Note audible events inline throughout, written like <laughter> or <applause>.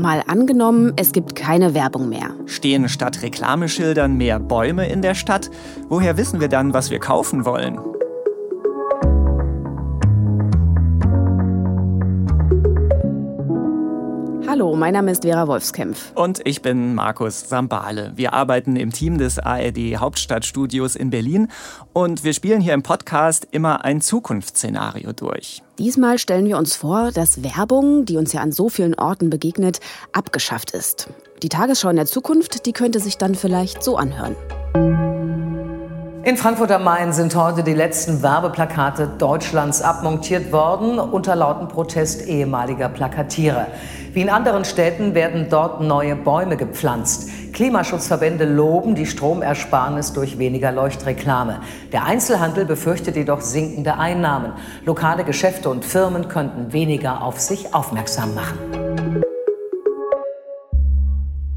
Mal angenommen, es gibt keine Werbung mehr. Stehen statt Reklameschildern mehr Bäume in der Stadt? Woher wissen wir dann, was wir kaufen wollen? Hallo, mein Name ist Vera Wolfskämpf. Und ich bin Markus Sambale. Wir arbeiten im Team des ARD Hauptstadtstudios in Berlin und wir spielen hier im Podcast immer ein Zukunftsszenario durch. Diesmal stellen wir uns vor, dass Werbung, die uns ja an so vielen Orten begegnet, abgeschafft ist. Die Tagesschau in der Zukunft, die könnte sich dann vielleicht so anhören. In Frankfurt am Main sind heute die letzten Werbeplakate Deutschlands abmontiert worden, unter lauten Protest ehemaliger Plakatierer. Wie in anderen Städten werden dort neue Bäume gepflanzt. Klimaschutzverbände loben die Stromersparnis durch weniger Leuchtreklame. Der Einzelhandel befürchtet jedoch sinkende Einnahmen. Lokale Geschäfte und Firmen könnten weniger auf sich aufmerksam machen.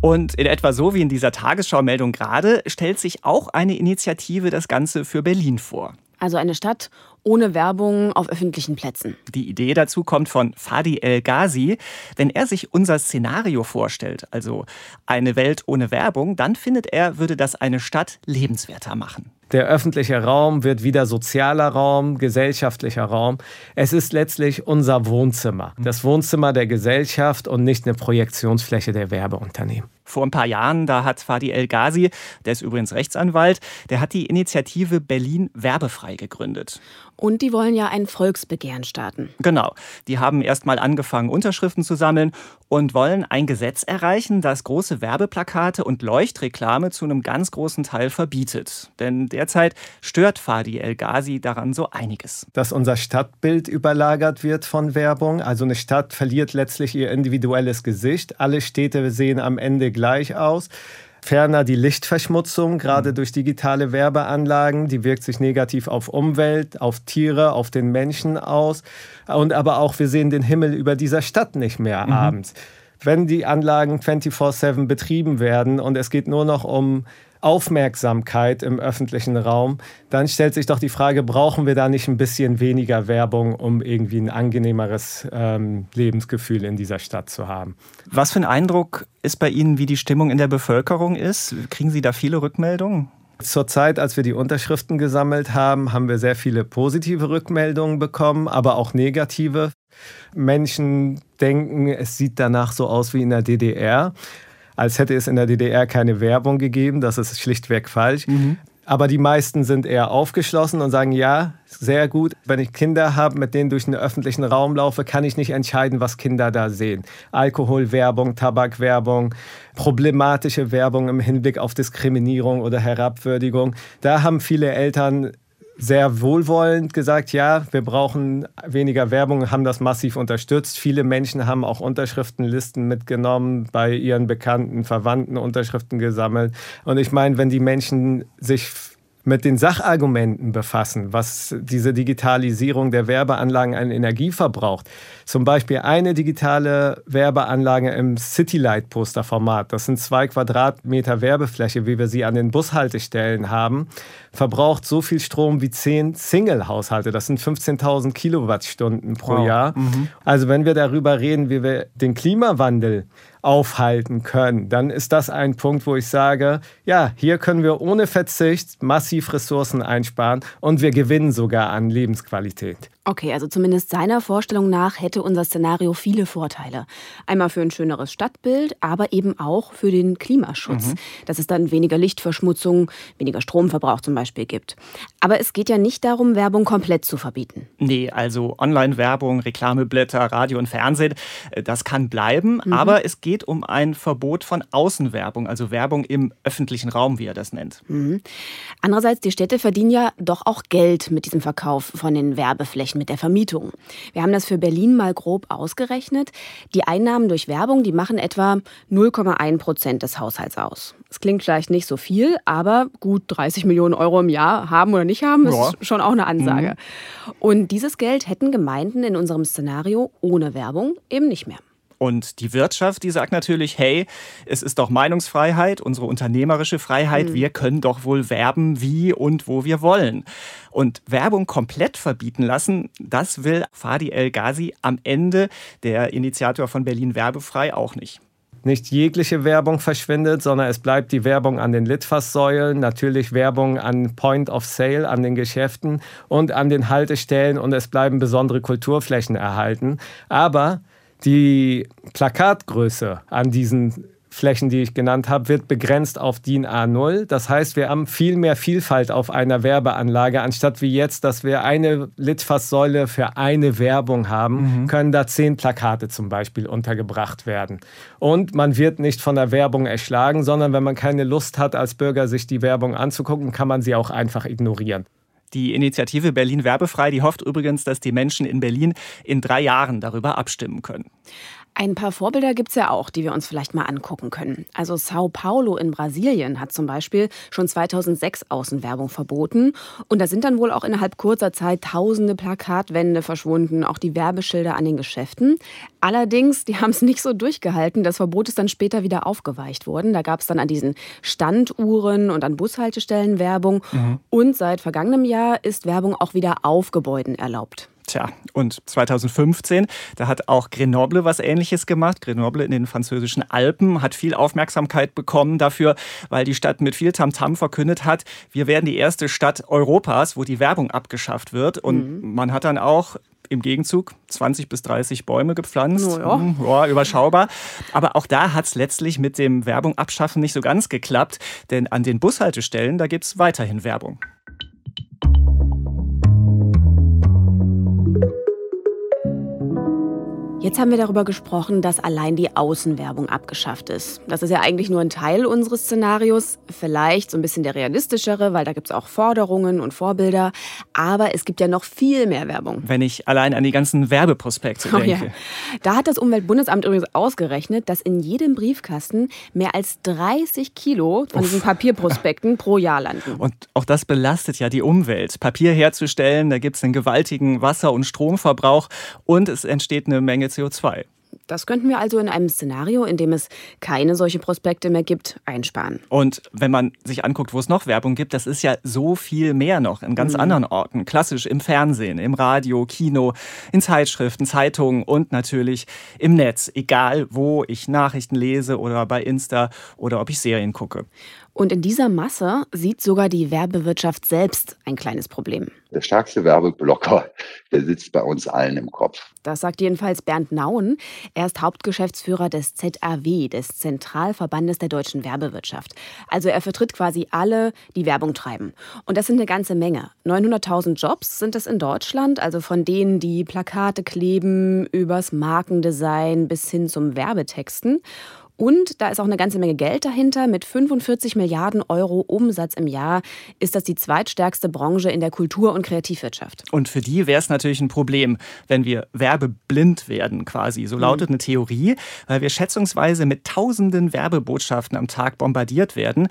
Und in etwa so wie in dieser Tagesschau-Meldung gerade stellt sich auch eine Initiative das Ganze für Berlin vor. Also eine Stadt ohne Werbung auf öffentlichen Plätzen. Die Idee dazu kommt von Fadi El Ghazi. Wenn er sich unser Szenario vorstellt, also eine Welt ohne Werbung, dann findet er, würde das eine Stadt lebenswerter machen. Der öffentliche Raum wird wieder sozialer Raum, gesellschaftlicher Raum. Es ist letztlich unser Wohnzimmer, das Wohnzimmer der Gesellschaft und nicht eine Projektionsfläche der Werbeunternehmen. Vor ein paar Jahren, da hat Fadi El Ghazi, der ist übrigens Rechtsanwalt, der hat die Initiative Berlin werbefrei gegründet. Und die wollen ja ein Volksbegehren starten. Genau. Die haben erst mal angefangen, Unterschriften zu sammeln und wollen ein Gesetz erreichen, das große Werbeplakate und Leuchtreklame zu einem ganz großen Teil verbietet. Denn derzeit stört Fadi El Ghazi daran so einiges. Dass unser Stadtbild überlagert wird von Werbung. Also eine Stadt verliert letztlich ihr individuelles Gesicht. Alle Städte sehen am Ende gleich aus. Ferner die Lichtverschmutzung, gerade mhm. durch digitale Werbeanlagen, die wirkt sich negativ auf Umwelt, auf Tiere, auf den Menschen aus. Und aber auch, wir sehen den Himmel über dieser Stadt nicht mehr mhm. abends. Wenn die Anlagen 24-7 betrieben werden und es geht nur noch um Aufmerksamkeit im öffentlichen Raum, dann stellt sich doch die Frage, brauchen wir da nicht ein bisschen weniger Werbung, um irgendwie ein angenehmeres ähm, Lebensgefühl in dieser Stadt zu haben? Was für ein Eindruck ist bei Ihnen, wie die Stimmung in der Bevölkerung ist? Kriegen Sie da viele Rückmeldungen? Zur Zeit, als wir die Unterschriften gesammelt haben, haben wir sehr viele positive Rückmeldungen bekommen, aber auch negative. Menschen denken, es sieht danach so aus wie in der DDR als hätte es in der DDR keine Werbung gegeben. Das ist schlichtweg falsch. Mhm. Aber die meisten sind eher aufgeschlossen und sagen, ja, sehr gut. Wenn ich Kinder habe, mit denen durch den öffentlichen Raum laufe, kann ich nicht entscheiden, was Kinder da sehen. Alkoholwerbung, Tabakwerbung, problematische Werbung im Hinblick auf Diskriminierung oder Herabwürdigung. Da haben viele Eltern sehr wohlwollend gesagt, ja, wir brauchen weniger Werbung, haben das massiv unterstützt. Viele Menschen haben auch Unterschriftenlisten mitgenommen, bei ihren Bekannten, Verwandten Unterschriften gesammelt. Und ich meine, wenn die Menschen sich mit den Sachargumenten befassen, was diese Digitalisierung der Werbeanlagen an Energie verbraucht. Zum Beispiel eine digitale Werbeanlage im Citylight-Poster-Format, das sind zwei Quadratmeter Werbefläche, wie wir sie an den Bushaltestellen haben, verbraucht so viel Strom wie zehn Single-Haushalte. Das sind 15.000 Kilowattstunden pro wow. Jahr. Mhm. Also wenn wir darüber reden, wie wir den Klimawandel aufhalten können, dann ist das ein Punkt, wo ich sage, ja, hier können wir ohne Verzicht massiv Ressourcen einsparen und wir gewinnen sogar an Lebensqualität. Okay, also zumindest seiner Vorstellung nach hätte unser Szenario viele Vorteile. Einmal für ein schöneres Stadtbild, aber eben auch für den Klimaschutz. Mhm. Dass es dann weniger Lichtverschmutzung, weniger Stromverbrauch zum Beispiel gibt. Aber es geht ja nicht darum, Werbung komplett zu verbieten. Nee, also Online-Werbung, Reklameblätter, Radio und Fernsehen, äh, das kann bleiben. Mhm. Aber es geht um ein Verbot von Außenwerbung, also Werbung im öffentlichen Raum, wie er das nennt. Mhm. Andererseits, die Städte verdienen ja doch auch Geld mit diesem Verkauf von den Werbeflächen mit der Vermietung. Wir haben das für Berlin mal grob ausgerechnet. Die Einnahmen durch Werbung, die machen etwa 0,1 Prozent des Haushalts aus. Es klingt vielleicht nicht so viel, aber gut 30 Millionen Euro im Jahr haben oder nicht haben, ist ja. schon auch eine Ansage. Mhm. Und dieses Geld hätten Gemeinden in unserem Szenario ohne Werbung eben nicht mehr. Und die Wirtschaft, die sagt natürlich, hey, es ist doch Meinungsfreiheit, unsere unternehmerische Freiheit, mhm. wir können doch wohl werben, wie und wo wir wollen. Und Werbung komplett verbieten lassen, das will Fadi El Ghazi am Ende, der Initiator von Berlin Werbefrei, auch nicht. nicht jegliche Werbung verschwindet, sondern es bleibt die Werbung an den Litfaßsäulen, natürlich Werbung an Point of Sale, an den Geschäften und an den Haltestellen und es bleiben besondere Kulturflächen erhalten. Aber die Plakatgröße an diesen Flächen, die ich genannt habe, wird begrenzt auf DIN A0. Das heißt, wir haben viel mehr Vielfalt auf einer Werbeanlage, anstatt wie jetzt, dass wir eine Litfaßsäule für eine Werbung haben, mhm. können da zehn Plakate zum Beispiel untergebracht werden. Und man wird nicht von der Werbung erschlagen, sondern wenn man keine Lust hat, als Bürger sich die Werbung anzugucken, kann man sie auch einfach ignorieren. Die Initiative Berlin Werbefrei, die hofft übrigens, dass die Menschen in Berlin in drei Jahren darüber abstimmen können. Ein paar Vorbilder gibt es ja auch, die wir uns vielleicht mal angucken können. Also Sao Paulo in Brasilien hat zum Beispiel schon 2006 Außenwerbung verboten. Und da sind dann wohl auch innerhalb kurzer Zeit tausende Plakatwände verschwunden, auch die Werbeschilder an den Geschäften. Allerdings, die <laughs> haben es nicht so durchgehalten. Das Verbot ist dann später wieder aufgeweicht worden. Da gab es dann an diesen Standuhren und an Bushaltestellen Werbung. Mhm. Und seit vergangenem Jahr ist Werbung auch wieder auf Gebäuden erlaubt. Tja, und 2015, da hat auch Grenoble was Ähnliches gemacht. Grenoble in den französischen Alpen hat viel Aufmerksamkeit bekommen dafür, weil die Stadt mit viel Tamtam -Tam verkündet hat, wir werden die erste Stadt Europas, wo die Werbung abgeschafft wird. Und mhm. man hat dann auch im Gegenzug 20 bis 30 Bäume gepflanzt. Oh ja. Hm, ja, überschaubar. Aber auch da hat es letztlich mit dem Werbung abschaffen nicht so ganz geklappt, denn an den Bushaltestellen, da gibt es weiterhin Werbung. Jetzt haben wir darüber gesprochen, dass allein die Außenwerbung abgeschafft ist. Das ist ja eigentlich nur ein Teil unseres Szenarios, vielleicht so ein bisschen der realistischere, weil da gibt es auch Forderungen und Vorbilder. Aber es gibt ja noch viel mehr Werbung. Wenn ich allein an die ganzen Werbeprospekte denke. Oh ja. Da hat das Umweltbundesamt übrigens ausgerechnet, dass in jedem Briefkasten mehr als 30 Kilo von Uff. diesen Papierprospekten pro Jahr landen. Und auch das belastet ja die Umwelt. Papier herzustellen, da gibt es einen gewaltigen Wasser- und Stromverbrauch und es entsteht eine Menge CO2. Das könnten wir also in einem Szenario, in dem es keine solche Prospekte mehr gibt, einsparen. Und wenn man sich anguckt, wo es noch Werbung gibt, das ist ja so viel mehr noch in ganz mhm. anderen Orten. Klassisch im Fernsehen, im Radio, Kino, in Zeitschriften, Zeitungen und natürlich im Netz. Egal, wo ich Nachrichten lese oder bei Insta oder ob ich Serien gucke. Und in dieser Masse sieht sogar die Werbewirtschaft selbst ein kleines Problem. Der stärkste Werbeblocker, der sitzt bei uns allen im Kopf. Das sagt jedenfalls Bernd Nauen. Er ist Hauptgeschäftsführer des ZAW, des Zentralverbandes der deutschen Werbewirtschaft. Also er vertritt quasi alle, die Werbung treiben. Und das sind eine ganze Menge. 900.000 Jobs sind es in Deutschland, also von denen, die Plakate kleben, übers Markendesign bis hin zum Werbetexten. Und da ist auch eine ganze Menge Geld dahinter. Mit 45 Milliarden Euro Umsatz im Jahr ist das die zweitstärkste Branche in der Kultur- und Kreativwirtschaft. Und für die wäre es natürlich ein Problem, wenn wir werbeblind werden quasi. So lautet mhm. eine Theorie, weil wir schätzungsweise mit tausenden Werbebotschaften am Tag bombardiert werden.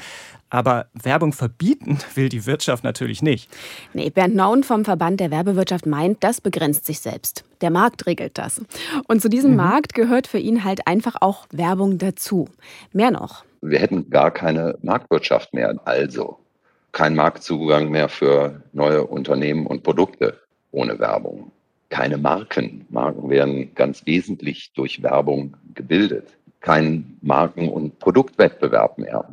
Aber Werbung verbieten <laughs> will die Wirtschaft natürlich nicht. Nee, Bernd Naun vom Verband der Werbewirtschaft meint, das begrenzt sich selbst. Der Markt regelt das. Und zu diesem mhm. Markt gehört für ihn halt einfach auch Werbung dazu. Mehr noch. Wir hätten gar keine Marktwirtschaft mehr. Also kein Marktzugang mehr für neue Unternehmen und Produkte ohne Werbung. Keine Marken. Marken werden ganz wesentlich durch Werbung gebildet. Kein Marken- und Produktwettbewerb mehr.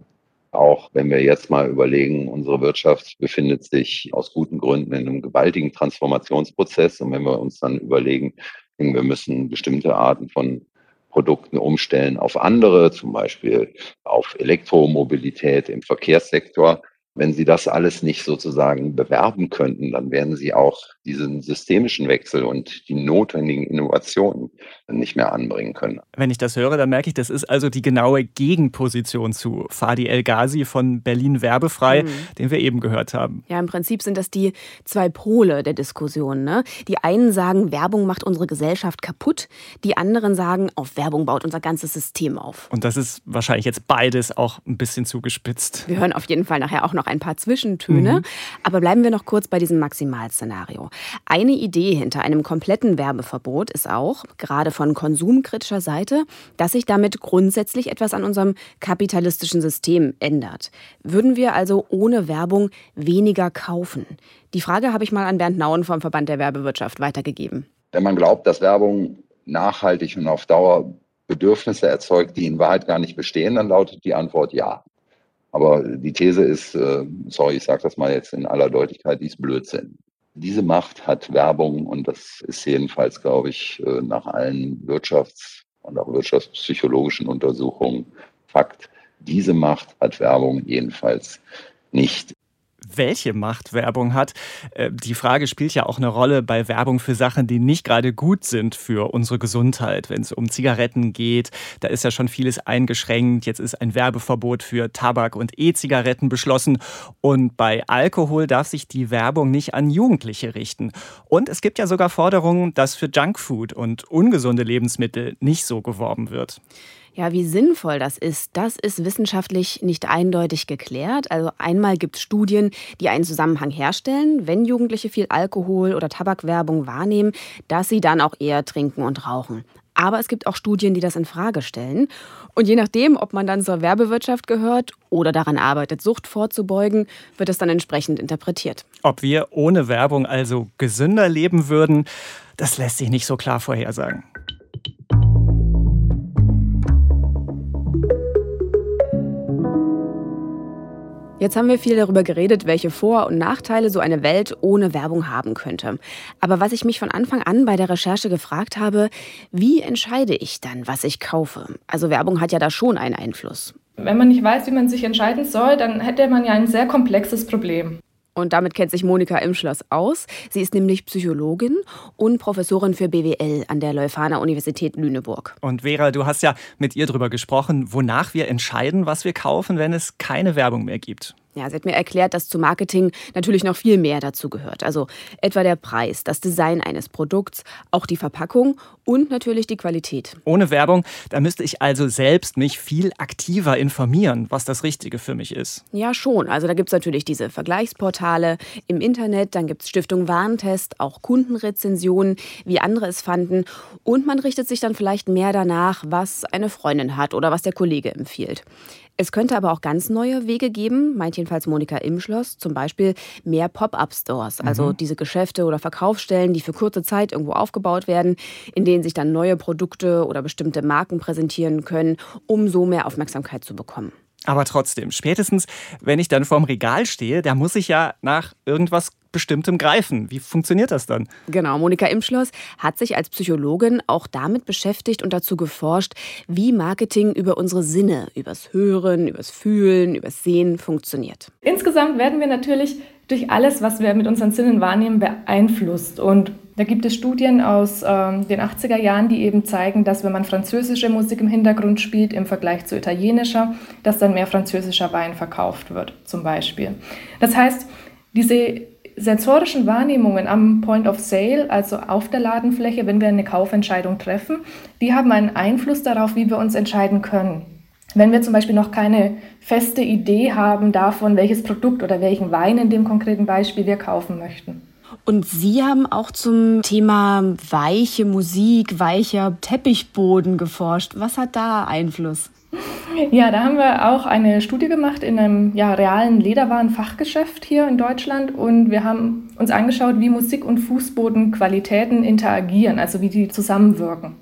Auch wenn wir jetzt mal überlegen, unsere Wirtschaft befindet sich aus guten Gründen in einem gewaltigen Transformationsprozess. Und wenn wir uns dann überlegen, wir müssen bestimmte Arten von Produkten umstellen auf andere, zum Beispiel auf Elektromobilität im Verkehrssektor, wenn Sie das alles nicht sozusagen bewerben könnten, dann werden Sie auch diesen systemischen Wechsel und die notwendigen Innovationen nicht mehr anbringen können. Wenn ich das höre, dann merke ich, das ist also die genaue Gegenposition zu Fadi El Ghazi von Berlin Werbefrei, mhm. den wir eben gehört haben. Ja, im Prinzip sind das die zwei Pole der Diskussion. Ne? Die einen sagen, Werbung macht unsere Gesellschaft kaputt. Die anderen sagen, auf Werbung baut unser ganzes System auf. Und das ist wahrscheinlich jetzt beides auch ein bisschen zugespitzt. Wir hören auf jeden Fall nachher auch noch ein paar Zwischentöne. Mhm. Aber bleiben wir noch kurz bei diesem Maximalszenario. Eine Idee hinter einem kompletten Werbeverbot ist auch, gerade von konsumkritischer Seite, dass sich damit grundsätzlich etwas an unserem kapitalistischen System ändert. Würden wir also ohne Werbung weniger kaufen? Die Frage habe ich mal an Bernd Nauen vom Verband der Werbewirtschaft weitergegeben. Wenn man glaubt, dass Werbung nachhaltig und auf Dauer Bedürfnisse erzeugt, die in Wahrheit gar nicht bestehen, dann lautet die Antwort ja. Aber die These ist, äh, sorry, ich sage das mal jetzt in aller Deutlichkeit, die ist Blödsinn. Diese Macht hat Werbung und das ist jedenfalls, glaube ich, äh, nach allen Wirtschafts- und auch wirtschaftspsychologischen Untersuchungen Fakt. Diese Macht hat Werbung jedenfalls nicht welche Macht Werbung hat. Äh, die Frage spielt ja auch eine Rolle bei Werbung für Sachen, die nicht gerade gut sind für unsere Gesundheit. Wenn es um Zigaretten geht, da ist ja schon vieles eingeschränkt. Jetzt ist ein Werbeverbot für Tabak und E-Zigaretten beschlossen. Und bei Alkohol darf sich die Werbung nicht an Jugendliche richten. Und es gibt ja sogar Forderungen, dass für Junkfood und ungesunde Lebensmittel nicht so geworben wird. Ja, wie sinnvoll das ist, das ist wissenschaftlich nicht eindeutig geklärt. Also einmal gibt es Studien, die einen Zusammenhang herstellen, wenn Jugendliche viel Alkohol oder Tabakwerbung wahrnehmen, dass sie dann auch eher trinken und rauchen. Aber es gibt auch Studien, die das in Frage stellen. Und je nachdem, ob man dann zur Werbewirtschaft gehört oder daran arbeitet, Sucht vorzubeugen, wird es dann entsprechend interpretiert. Ob wir ohne Werbung also gesünder leben würden, das lässt sich nicht so klar vorhersagen. Jetzt haben wir viel darüber geredet, welche Vor- und Nachteile so eine Welt ohne Werbung haben könnte. Aber was ich mich von Anfang an bei der Recherche gefragt habe, wie entscheide ich dann, was ich kaufe? Also Werbung hat ja da schon einen Einfluss. Wenn man nicht weiß, wie man sich entscheiden soll, dann hätte man ja ein sehr komplexes Problem. Und damit kennt sich Monika Imschloss aus. Sie ist nämlich Psychologin und Professorin für BWL an der Leuphana Universität Lüneburg. Und Vera, du hast ja mit ihr darüber gesprochen, wonach wir entscheiden, was wir kaufen, wenn es keine Werbung mehr gibt. Ja, sie hat mir erklärt, dass zu Marketing natürlich noch viel mehr dazu gehört. Also etwa der Preis, das Design eines Produkts, auch die Verpackung und natürlich die Qualität. Ohne Werbung, da müsste ich also selbst mich viel aktiver informieren, was das Richtige für mich ist. Ja, schon. Also da gibt es natürlich diese Vergleichsportale im Internet, dann gibt es Stiftung Warentest, auch Kundenrezensionen, wie andere es fanden. Und man richtet sich dann vielleicht mehr danach, was eine Freundin hat oder was der Kollege empfiehlt. Es könnte aber auch ganz neue Wege geben, meint jedenfalls Monika Imschloss, zum Beispiel mehr Pop-up-Stores, also mhm. diese Geschäfte oder Verkaufsstellen, die für kurze Zeit irgendwo aufgebaut werden, in denen sich dann neue Produkte oder bestimmte Marken präsentieren können, um so mehr Aufmerksamkeit zu bekommen. Aber trotzdem, spätestens, wenn ich dann vorm Regal stehe, da muss ich ja nach irgendwas Bestimmtem greifen. Wie funktioniert das dann? Genau, Monika Imschloss hat sich als Psychologin auch damit beschäftigt und dazu geforscht, wie Marketing über unsere Sinne, übers Hören, übers Fühlen, übers Sehen funktioniert. Insgesamt werden wir natürlich durch alles, was wir mit unseren Sinnen wahrnehmen, beeinflusst. Und da gibt es Studien aus äh, den 80er Jahren, die eben zeigen, dass wenn man französische Musik im Hintergrund spielt im Vergleich zu italienischer, dass dann mehr französischer Wein verkauft wird, zum Beispiel. Das heißt, diese sensorischen Wahrnehmungen am Point of Sale, also auf der Ladenfläche, wenn wir eine Kaufentscheidung treffen, die haben einen Einfluss darauf, wie wir uns entscheiden können. Wenn wir zum Beispiel noch keine feste Idee haben davon, welches Produkt oder welchen Wein in dem konkreten Beispiel wir kaufen möchten. Und Sie haben auch zum Thema weiche Musik, weicher Teppichboden geforscht. Was hat da Einfluss? Ja, da haben wir auch eine Studie gemacht in einem ja, realen Lederwarenfachgeschäft hier in Deutschland und wir haben uns angeschaut, wie Musik und Fußbodenqualitäten interagieren, also wie die zusammenwirken.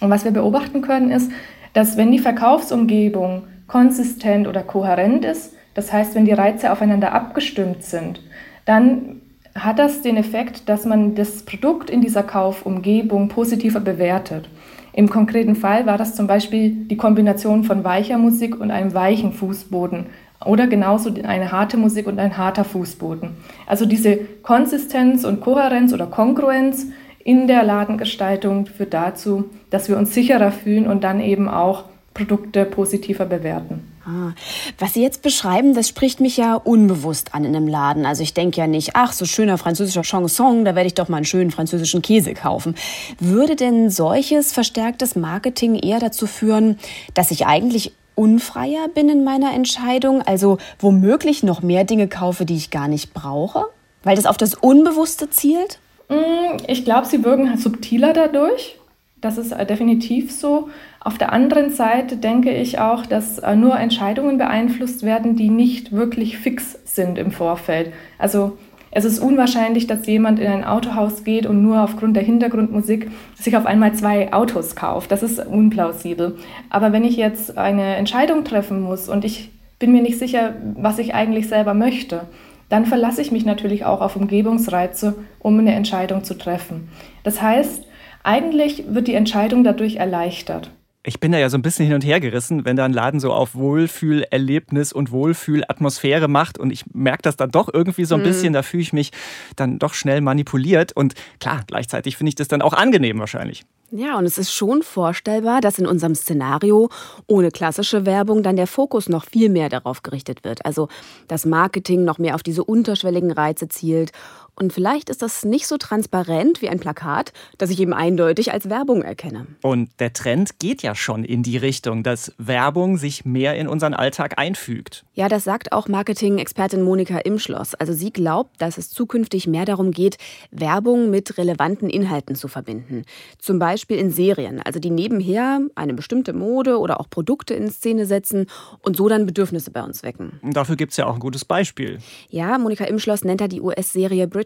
Und was wir beobachten können ist, dass wenn die Verkaufsumgebung konsistent oder kohärent ist, das heißt, wenn die Reize aufeinander abgestimmt sind, dann hat das den Effekt, dass man das Produkt in dieser Kaufumgebung positiver bewertet. Im konkreten Fall war das zum Beispiel die Kombination von weicher Musik und einem weichen Fußboden oder genauso eine harte Musik und ein harter Fußboden. Also diese Konsistenz und Kohärenz oder Kongruenz in der Ladengestaltung führt dazu, dass wir uns sicherer fühlen und dann eben auch Produkte positiver bewerten. Ah, was Sie jetzt beschreiben, das spricht mich ja unbewusst an in einem Laden. Also ich denke ja nicht, ach, so schöner französischer Chanson, da werde ich doch mal einen schönen französischen Käse kaufen. Würde denn solches verstärktes Marketing eher dazu führen, dass ich eigentlich unfreier bin in meiner Entscheidung, also womöglich noch mehr Dinge kaufe, die ich gar nicht brauche? Weil das auf das Unbewusste zielt? Mm, ich glaube, sie wirken subtiler dadurch. Das ist definitiv so. Auf der anderen Seite denke ich auch, dass äh, nur Entscheidungen beeinflusst werden, die nicht wirklich fix sind im Vorfeld. Also Es ist unwahrscheinlich, dass jemand in ein Autohaus geht und nur aufgrund der Hintergrundmusik sich auf einmal zwei Autos kauft. Das ist unplausibel. Aber wenn ich jetzt eine Entscheidung treffen muss und ich bin mir nicht sicher, was ich eigentlich selber möchte, dann verlasse ich mich natürlich auch auf Umgebungsreize, um eine Entscheidung zu treffen. Das heißt, eigentlich wird die Entscheidung dadurch erleichtert ich bin da ja so ein bisschen hin und her gerissen, wenn da ein Laden so auf Wohlfühlerlebnis und Wohlfühlatmosphäre macht und ich merke das dann doch irgendwie so ein mhm. bisschen, da fühle ich mich dann doch schnell manipuliert und klar, gleichzeitig finde ich das dann auch angenehm wahrscheinlich. Ja, und es ist schon vorstellbar, dass in unserem Szenario ohne klassische Werbung dann der Fokus noch viel mehr darauf gerichtet wird. Also das Marketing noch mehr auf diese unterschwelligen Reize zielt und vielleicht ist das nicht so transparent wie ein Plakat, das ich eben eindeutig als Werbung erkenne. Und der Trend geht ja schon in die Richtung, dass Werbung sich mehr in unseren Alltag einfügt. Ja, das sagt auch Marketing-Expertin Monika Imschloss. Also sie glaubt, dass es zukünftig mehr darum geht, Werbung mit relevanten Inhalten zu verbinden. Zum Beispiel in Serien, also die nebenher eine bestimmte Mode oder auch Produkte in Szene setzen und so dann Bedürfnisse bei uns wecken. Dafür gibt es ja auch ein gutes Beispiel. Ja, Monika Imschloss nennt da die US-Serie Bridgerton,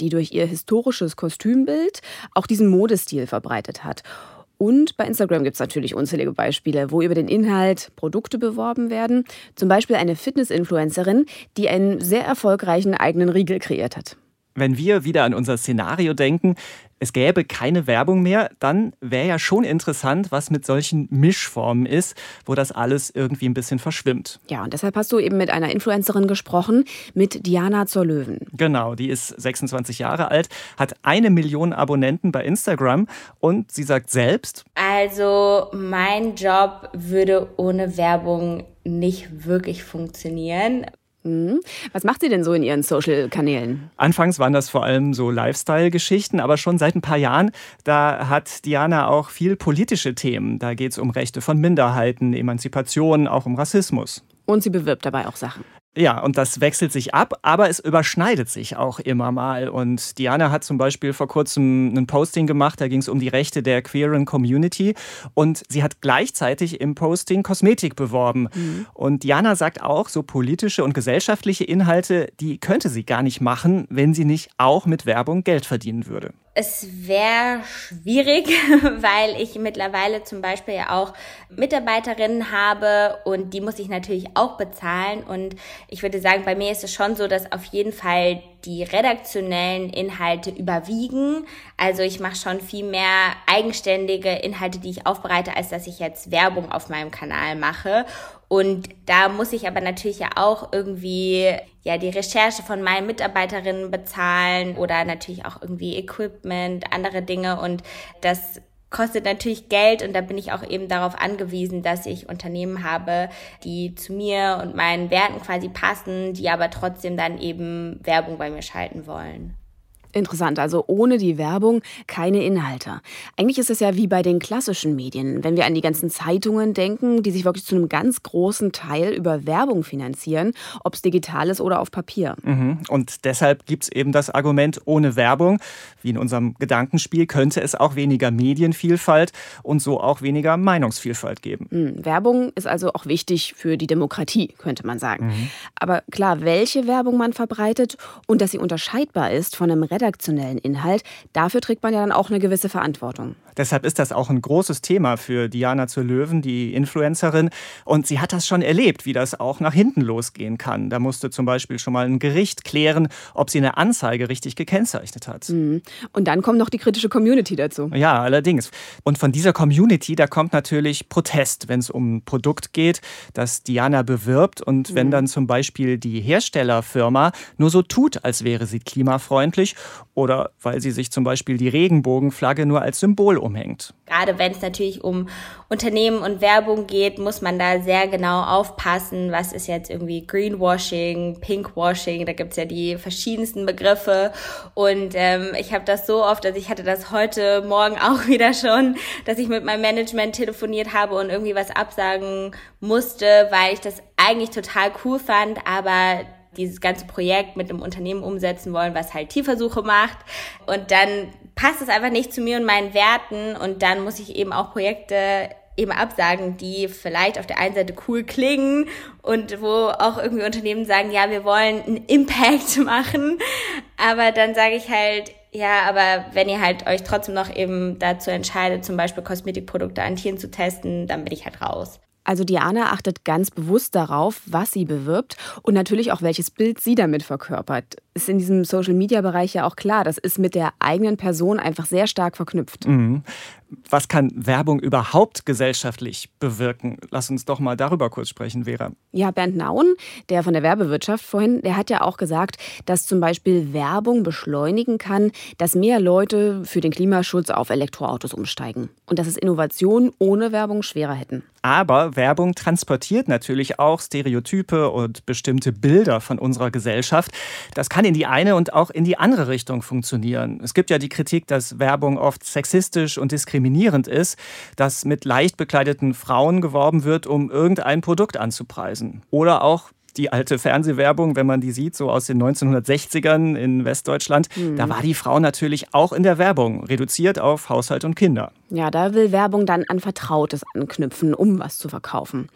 die durch ihr historisches Kostümbild auch diesen Modestil verbreitet hat. Und bei Instagram gibt es natürlich unzählige Beispiele, wo über den Inhalt Produkte beworben werden. Zum Beispiel eine Fitness-Influencerin, die einen sehr erfolgreichen eigenen Riegel kreiert hat. Wenn wir wieder an unser Szenario denken, es gäbe keine Werbung mehr, dann wäre ja schon interessant, was mit solchen Mischformen ist, wo das alles irgendwie ein bisschen verschwimmt. Ja, und deshalb hast du eben mit einer Influencerin gesprochen, mit Diana zur Löwen. Genau, die ist 26 Jahre alt, hat eine Million Abonnenten bei Instagram und sie sagt selbst, also mein Job würde ohne Werbung nicht wirklich funktionieren. Mhm. Was macht sie denn so in ihren Social-Kanälen? Anfangs waren das vor allem so Lifestyle-Geschichten, aber schon seit ein paar Jahren, da hat Diana auch viel politische Themen. Da geht es um Rechte von Minderheiten, Emanzipation, auch um Rassismus. Und sie bewirbt dabei auch Sachen. Ja, und das wechselt sich ab, aber es überschneidet sich auch immer mal. Und Diana hat zum Beispiel vor kurzem ein Posting gemacht, da ging es um die Rechte der queeren Community. Und sie hat gleichzeitig im Posting Kosmetik beworben. Mhm. Und Diana sagt auch, so politische und gesellschaftliche Inhalte, die könnte sie gar nicht machen, wenn sie nicht auch mit Werbung Geld verdienen würde. Es wäre schwierig, <laughs> weil ich mittlerweile zum Beispiel ja auch Mitarbeiterinnen habe und die muss ich natürlich auch bezahlen. Und ich würde sagen, bei mir ist es schon so, dass auf jeden Fall die redaktionellen Inhalte überwiegen. Also ich mache schon viel mehr eigenständige Inhalte, die ich aufbereite, als dass ich jetzt Werbung auf meinem Kanal mache. Und da muss ich aber natürlich ja auch irgendwie ja die Recherche von meinen Mitarbeiterinnen bezahlen oder natürlich auch irgendwie Equipment, andere Dinge und das kostet natürlich Geld und da bin ich auch eben darauf angewiesen, dass ich Unternehmen habe, die zu mir und meinen Werten quasi passen, die aber trotzdem dann eben Werbung bei mir schalten wollen. Interessant, also ohne die Werbung keine Inhalte. Eigentlich ist es ja wie bei den klassischen Medien, wenn wir an die ganzen Zeitungen denken, die sich wirklich zu einem ganz großen Teil über Werbung finanzieren, ob es digital ist oder auf Papier. Mhm. Und deshalb gibt es eben das Argument, ohne Werbung, wie in unserem Gedankenspiel, könnte es auch weniger Medienvielfalt und so auch weniger Meinungsvielfalt geben. Mhm. Werbung ist also auch wichtig für die Demokratie, könnte man sagen. Mhm. Aber klar, welche Werbung man verbreitet und dass sie unterscheidbar ist von einem redaktionellen Inhalt, dafür trägt man ja dann auch eine gewisse Verantwortung. Deshalb ist das auch ein großes Thema für Diana zur Löwen, die Influencerin. Und sie hat das schon erlebt, wie das auch nach hinten losgehen kann. Da musste zum Beispiel schon mal ein Gericht klären, ob sie eine Anzeige richtig gekennzeichnet hat. Mhm. Und dann kommt noch die kritische Community dazu. Ja, allerdings. Und von dieser Community, da kommt natürlich Protest, wenn es um ein Produkt geht, das Diana bewirbt. Und mhm. wenn dann zum Beispiel die Herstellerfirma nur so tut, als wäre sie klimafreundlich oder weil sie sich zum Beispiel die Regenbogenflagge nur als Symbol umhängt. Gerade wenn es natürlich um Unternehmen und Werbung geht, muss man da sehr genau aufpassen, was ist jetzt irgendwie Greenwashing, Pinkwashing, da gibt's ja die verschiedensten Begriffe. Und ähm, ich habe das so oft, also ich hatte das heute Morgen <laughs> auch wieder schon, dass ich mit meinem Management telefoniert habe und irgendwie was absagen musste, weil ich das eigentlich total cool fand, aber dieses ganze Projekt mit einem Unternehmen umsetzen wollen, was halt Tierversuche macht. Und dann passt es einfach nicht zu mir und meinen Werten. Und dann muss ich eben auch Projekte eben absagen, die vielleicht auf der einen Seite cool klingen und wo auch irgendwie Unternehmen sagen, ja, wir wollen einen Impact <laughs> machen. Aber dann sage ich halt, ja, aber wenn ihr halt euch trotzdem noch eben dazu entscheidet, zum Beispiel Kosmetikprodukte an Tieren zu testen, dann bin ich halt raus. Also Diana achtet ganz bewusst darauf, was sie bewirbt und natürlich auch welches Bild sie damit verkörpert. Ist in diesem Social-Media-Bereich ja auch klar, das ist mit der eigenen Person einfach sehr stark verknüpft. Mhm. Was kann Werbung überhaupt gesellschaftlich bewirken? Lass uns doch mal darüber kurz sprechen, Vera. Ja, Bernd Nauen, der von der Werbewirtschaft vorhin, der hat ja auch gesagt, dass zum Beispiel Werbung beschleunigen kann, dass mehr Leute für den Klimaschutz auf Elektroautos umsteigen. Und dass es Innovationen ohne Werbung schwerer hätten. Aber Werbung transportiert natürlich auch Stereotype und bestimmte Bilder von unserer Gesellschaft. Das kann in die eine und auch in die andere Richtung funktionieren. Es gibt ja die Kritik, dass Werbung oft sexistisch und diskriminierend ist, dass mit leicht bekleideten Frauen geworben wird, um irgendein Produkt anzupreisen. Oder auch die alte Fernsehwerbung, wenn man die sieht, so aus den 1960ern in Westdeutschland, mhm. da war die Frau natürlich auch in der Werbung, reduziert auf Haushalt und Kinder. Ja, da will Werbung dann an Vertrautes anknüpfen, um was zu verkaufen.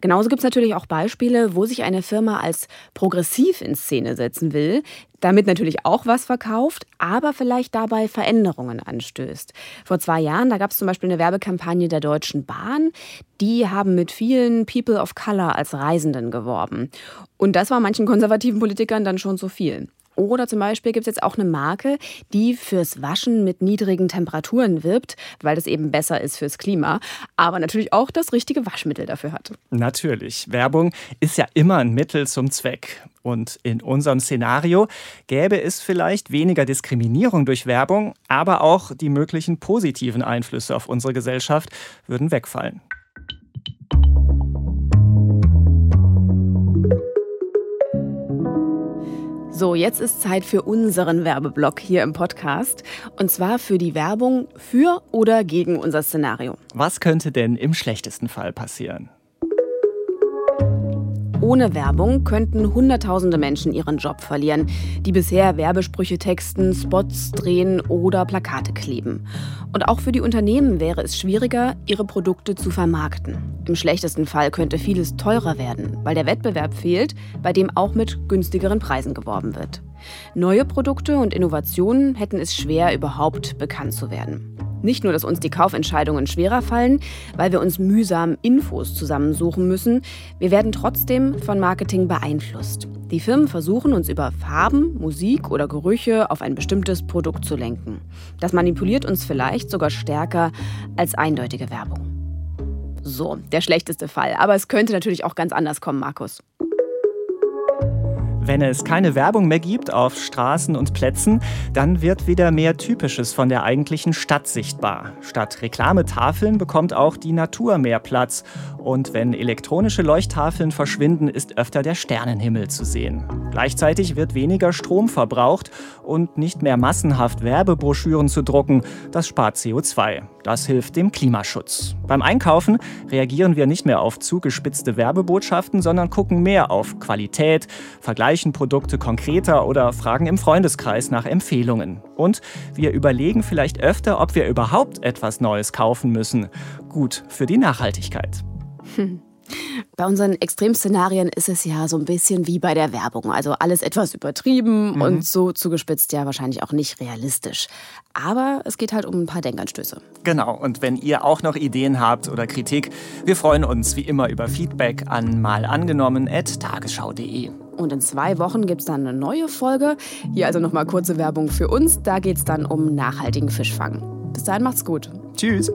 Genauso gibt es natürlich auch Beispiele, wo sich eine Firma als progressiv in Szene setzen will, damit natürlich auch was verkauft, aber vielleicht dabei Veränderungen anstößt. Vor zwei Jahren, da gab es zum Beispiel eine Werbekampagne der Deutschen Bahn. Die haben mit vielen People of Color als Reisenden geworben. Und das war manchen konservativen Politikern dann schon zu viel. Oder zum Beispiel gibt es jetzt auch eine Marke, die fürs Waschen mit niedrigen Temperaturen wirbt, weil das eben besser ist fürs Klima, aber natürlich auch das richtige Waschmittel dafür hat. Natürlich. Werbung ist ja immer ein Mittel zum Zweck. Und in unserem Szenario gäbe es vielleicht weniger Diskriminierung durch Werbung, aber auch die möglichen positiven Einflüsse auf unsere Gesellschaft würden wegfallen. So, jetzt ist Zeit für unseren Werbeblock hier im Podcast. Und zwar für die Werbung für oder gegen unser Szenario. Was könnte denn im schlechtesten Fall passieren? Ohne Werbung könnten Hunderttausende Menschen ihren Job verlieren, die bisher Werbesprüche texten, Spots drehen oder Plakate kleben. Und auch für die Unternehmen wäre es schwieriger, ihre Produkte zu vermarkten. Im schlechtesten Fall könnte vieles teurer werden, weil der Wettbewerb fehlt, bei dem auch mit günstigeren Preisen geworben wird. Neue Produkte und Innovationen hätten es schwer, überhaupt bekannt zu werden. Nicht nur, dass uns die Kaufentscheidungen schwerer fallen, weil wir uns mühsam Infos zusammensuchen müssen, wir werden trotzdem von Marketing beeinflusst. Die Firmen versuchen uns über Farben, Musik oder Gerüche auf ein bestimmtes Produkt zu lenken. Das manipuliert uns vielleicht sogar stärker als eindeutige Werbung. So, der schlechteste Fall. Aber es könnte natürlich auch ganz anders kommen, Markus. Wenn es keine Werbung mehr gibt auf Straßen und Plätzen, dann wird wieder mehr Typisches von der eigentlichen Stadt sichtbar. Statt Reklametafeln bekommt auch die Natur mehr Platz. Und wenn elektronische Leuchttafeln verschwinden, ist öfter der Sternenhimmel zu sehen. Gleichzeitig wird weniger Strom verbraucht und nicht mehr massenhaft Werbebroschüren zu drucken. Das spart CO2. Das hilft dem Klimaschutz. Beim Einkaufen reagieren wir nicht mehr auf zugespitzte Werbebotschaften, sondern gucken mehr auf Qualität, vergleichen Produkte konkreter oder fragen im Freundeskreis nach Empfehlungen. Und wir überlegen vielleicht öfter, ob wir überhaupt etwas Neues kaufen müssen. Gut für die Nachhaltigkeit. Hm. Bei unseren Extremszenarien ist es ja so ein bisschen wie bei der Werbung. Also alles etwas übertrieben mhm. und so zugespitzt ja wahrscheinlich auch nicht realistisch. Aber es geht halt um ein paar Denkanstöße. Genau. Und wenn ihr auch noch Ideen habt oder Kritik, wir freuen uns wie immer über Feedback an malangenommen.tagesschau.de. Und in zwei Wochen gibt es dann eine neue Folge. Hier also nochmal kurze Werbung für uns. Da geht es dann um nachhaltigen Fischfang. Bis dahin macht's gut. Tschüss.